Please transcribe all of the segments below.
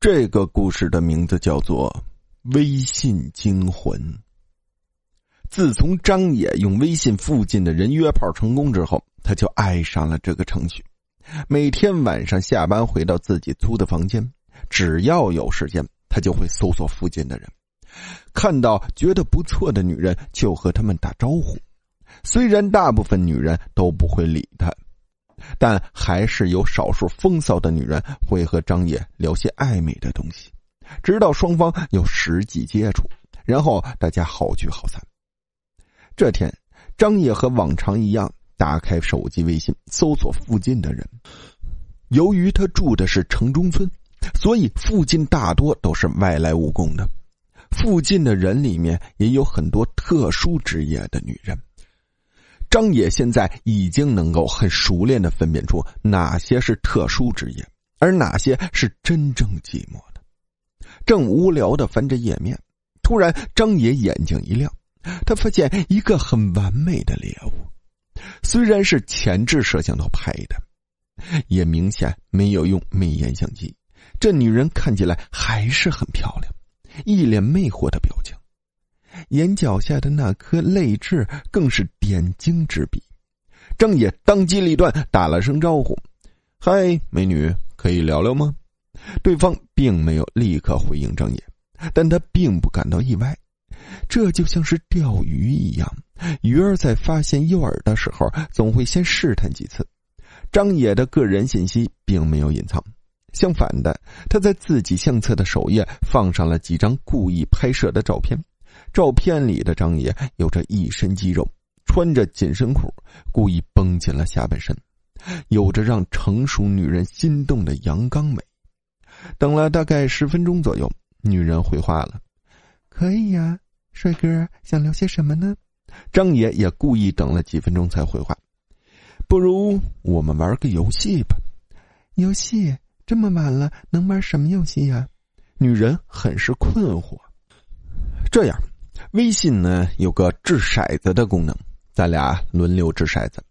这个故事的名字叫做《微信惊魂》。自从张野用微信附近的人约炮成功之后，他就爱上了这个程序。每天晚上下班回到自己租的房间，只要有时间，他就会搜索附近的人，看到觉得不错的女人就和他们打招呼。虽然大部分女人都不会理他。但还是有少数风骚的女人会和张野聊些暧昧的东西，直到双方有实际接触，然后大家好聚好散。这天，张野和往常一样打开手机微信，搜索附近的人。由于他住的是城中村，所以附近大多都是外来务工的。附近的人里面也有很多特殊职业的女人。张野现在已经能够很熟练的分辨出哪些是特殊职业，而哪些是真正寂寞的。正无聊的翻着页面，突然张野眼睛一亮，他发现一个很完美的猎物。虽然是前置摄像头拍的，也明显没有用美颜相机，这女人看起来还是很漂亮，一脸魅惑的表情。眼角下的那颗泪痣更是点睛之笔，张野当机立断打了声招呼：“嗨，美女，可以聊聊吗？”对方并没有立刻回应张野，但他并不感到意外，这就像是钓鱼一样，鱼儿在发现诱饵的时候，总会先试探几次。张野的个人信息并没有隐藏，相反的，他在自己相册的首页放上了几张故意拍摄的照片。照片里的张野有着一身肌肉，穿着紧身裤，故意绷紧了下半身，有着让成熟女人心动的阳刚美。等了大概十分钟左右，女人回话了：“可以呀，帅哥，想聊些什么呢？”张野也故意等了几分钟才回话：“不如我们玩个游戏吧。”游戏这么晚了，能玩什么游戏呀？女人很是困惑。这样。微信呢有个掷骰子的功能，咱俩轮流掷骰子，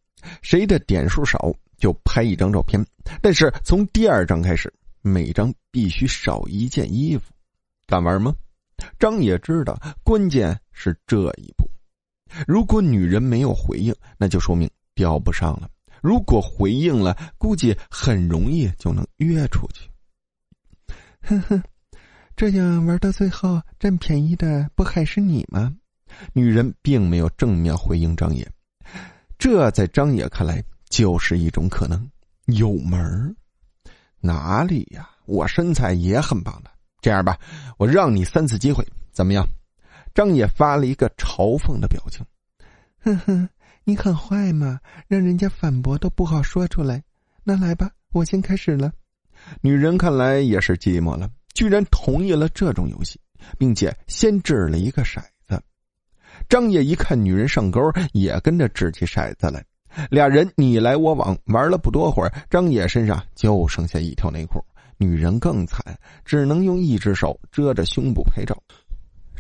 谁的点数少就拍一张照片。但是从第二张开始，每张必须少一件衣服。敢玩吗？张也知道，关键是这一步。如果女人没有回应，那就说明钓不上了；如果回应了，估计很容易就能约出去。哼哼。这样玩到最后，占便宜的不还是你吗？女人并没有正面回应张野，这在张野看来就是一种可能。有门儿哪里呀？我身材也很棒的。这样吧，我让你三次机会，怎么样？张野发了一个嘲讽的表情。哼哼，你很坏嘛，让人家反驳都不好说出来。那来吧，我先开始了。女人看来也是寂寞了。居然同意了这种游戏，并且先掷了一个骰子。张野一看女人上钩，也跟着掷起骰子来。俩人你来我往，玩了不多会儿，张野身上就剩下一条内裤，女人更惨，只能用一只手遮着胸部拍照。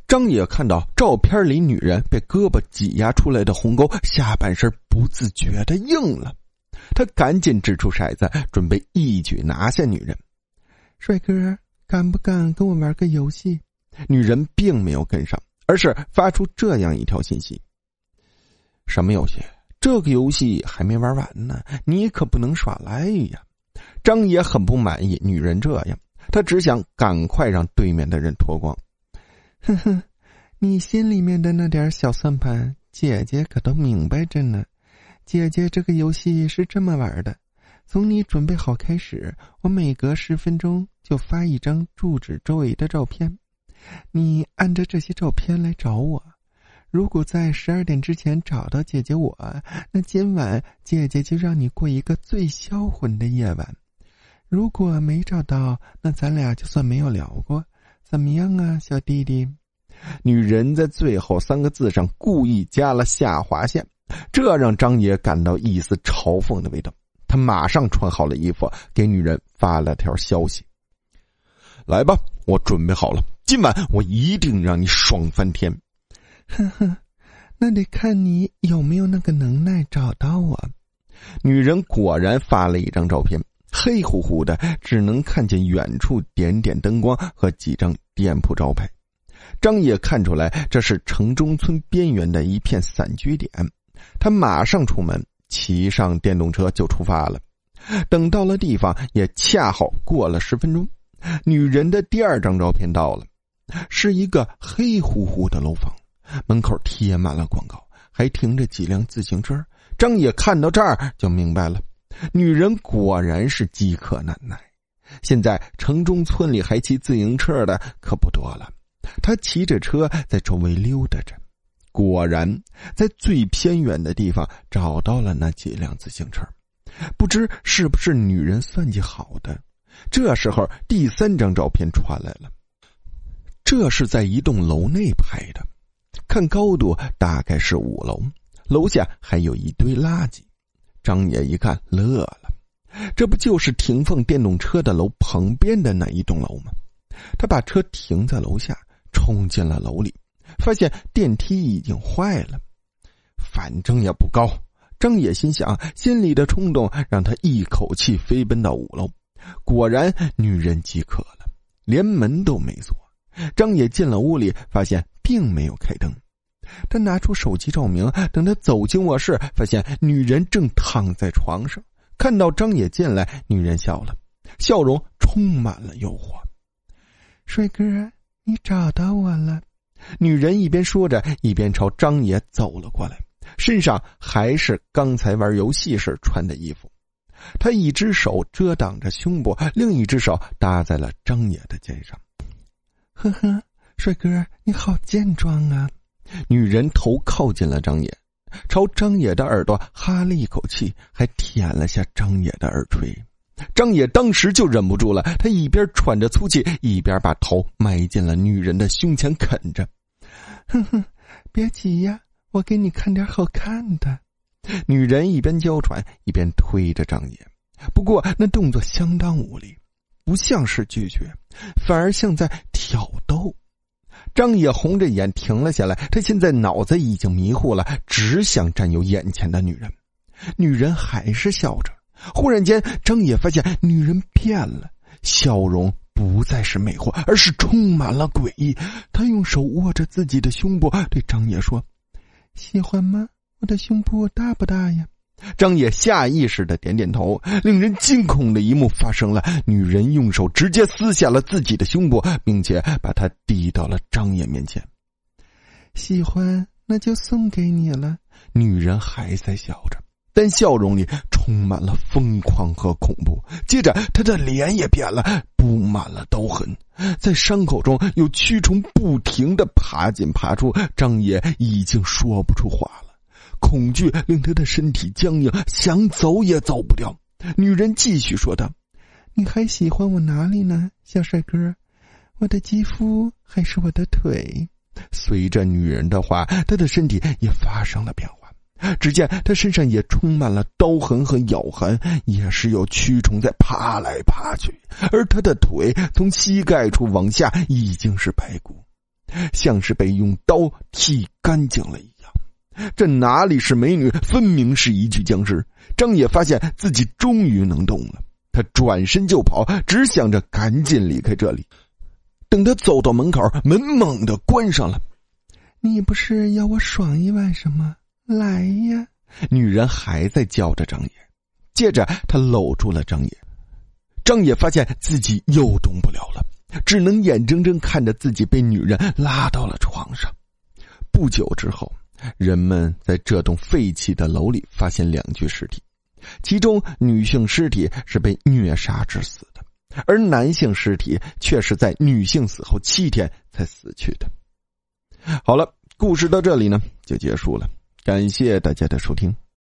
张野看到照片里女人被胳膊挤压出来的鸿沟，下半身不自觉的硬了，他赶紧掷出骰子，准备一举拿下女人。帅哥。敢不敢跟我玩个游戏？女人并没有跟上，而是发出这样一条信息：“什么游戏？这个游戏还没玩完呢，你可不能耍赖呀！”张野很不满意女人这样，他只想赶快让对面的人脱光。哼哼，你心里面的那点小算盘，姐姐可都明白着呢。姐姐这个游戏是这么玩的：从你准备好开始，我每隔十分钟。就发一张住址周围的照片，你按着这些照片来找我。如果在十二点之前找到姐姐我，那今晚姐姐就让你过一个最销魂的夜晚。如果没找到，那咱俩就算没有聊过。怎么样啊，小弟弟？女人在最后三个字上故意加了下划线，这让张野感到一丝嘲讽的味道。他马上穿好了衣服，给女人发了条消息。来吧，我准备好了。今晚我一定让你爽翻天。呵呵，那得看你有没有那个能耐找到我。女人果然发了一张照片，黑乎乎的，只能看见远处点点灯光和几张店铺招牌。张野看出来这是城中村边缘的一片散居点，他马上出门，骑上电动车就出发了。等到了地方，也恰好过了十分钟，女人的第二张照片到了，是一个黑乎乎的楼房，门口贴满了广告，还停着几辆自行车。张野看到这儿就明白了，女人果然是饥渴难耐。现在城中村里还骑自行车的可不多了。他骑着车在周围溜达着，果然在最偏远的地方找到了那几辆自行车。不知是不是女人算计好的，这时候第三张照片传来了。这是在一栋楼内拍的，看高度大概是五楼，楼下还有一堆垃圾。张野一看乐了，这不就是停放电动车的楼旁边的那一栋楼吗？他把车停在楼下。冲进了楼里，发现电梯已经坏了。反正也不高，张野心想，心里的冲动让他一口气飞奔到五楼。果然，女人饥渴了，连门都没锁。张野进了屋里，发现并没有开灯。他拿出手机照明，等他走进卧室，发现女人正躺在床上。看到张野进来，女人笑了，笑容充满了诱惑。帅哥。你找到我了，女人一边说着，一边朝张野走了过来，身上还是刚才玩游戏时穿的衣服。她一只手遮挡着胸部，另一只手搭在了张野的肩上。呵呵，帅哥，你好健壮啊！女人头靠近了张野，朝张野的耳朵哈了一口气，还舔了下张野的耳垂。张野当时就忍不住了，他一边喘着粗气，一边把头埋进了女人的胸前啃着。哼哼，别急呀，我给你看点好看的。女人一边娇喘，一边推着张野，不过那动作相当无力，不像是拒绝，反而像在挑逗。张野红着眼停了下来，他现在脑子已经迷糊了，只想占有眼前的女人。女人还是笑着。忽然间，张野发现女人变了，笑容不再是魅惑，而是充满了诡异。他用手握着自己的胸部，对张野说：“喜欢吗？我的胸部大不大呀？”张野下意识的点点头。令人惊恐的一幕发生了：女人用手直接撕下了自己的胸部，并且把它递到了张野面前。喜欢，那就送给你了。女人还在笑着。但笑容里充满了疯狂和恐怖。接着，他的脸也变了，布满了刀痕，在伤口中有蛆虫不停的爬进爬出。张野已经说不出话了，恐惧令他的身体僵硬，想走也走不掉。女人继续说道：“你还喜欢我哪里呢，小帅哥？我的肌肤还是我的腿？”随着女人的话，他的身体也发生了变化。只见他身上也充满了刀痕和咬痕，也是有蛆虫在爬来爬去。而他的腿从膝盖处往下已经是白骨，像是被用刀剃干净了一样。这哪里是美女，分明是一具僵尸。张野发现自己终于能动了，他转身就跑，只想着赶紧离开这里。等他走到门口，门猛地关上了。你不是要我爽一晚上吗？来呀！女人还在叫着张野，接着他搂住了张野。张野发现自己又动不了了，只能眼睁睁看着自己被女人拉到了床上。不久之后，人们在这栋废弃的楼里发现两具尸体，其中女性尸体是被虐杀致死的，而男性尸体却是在女性死后七天才死去的。好了，故事到这里呢就结束了。感谢大家的收听。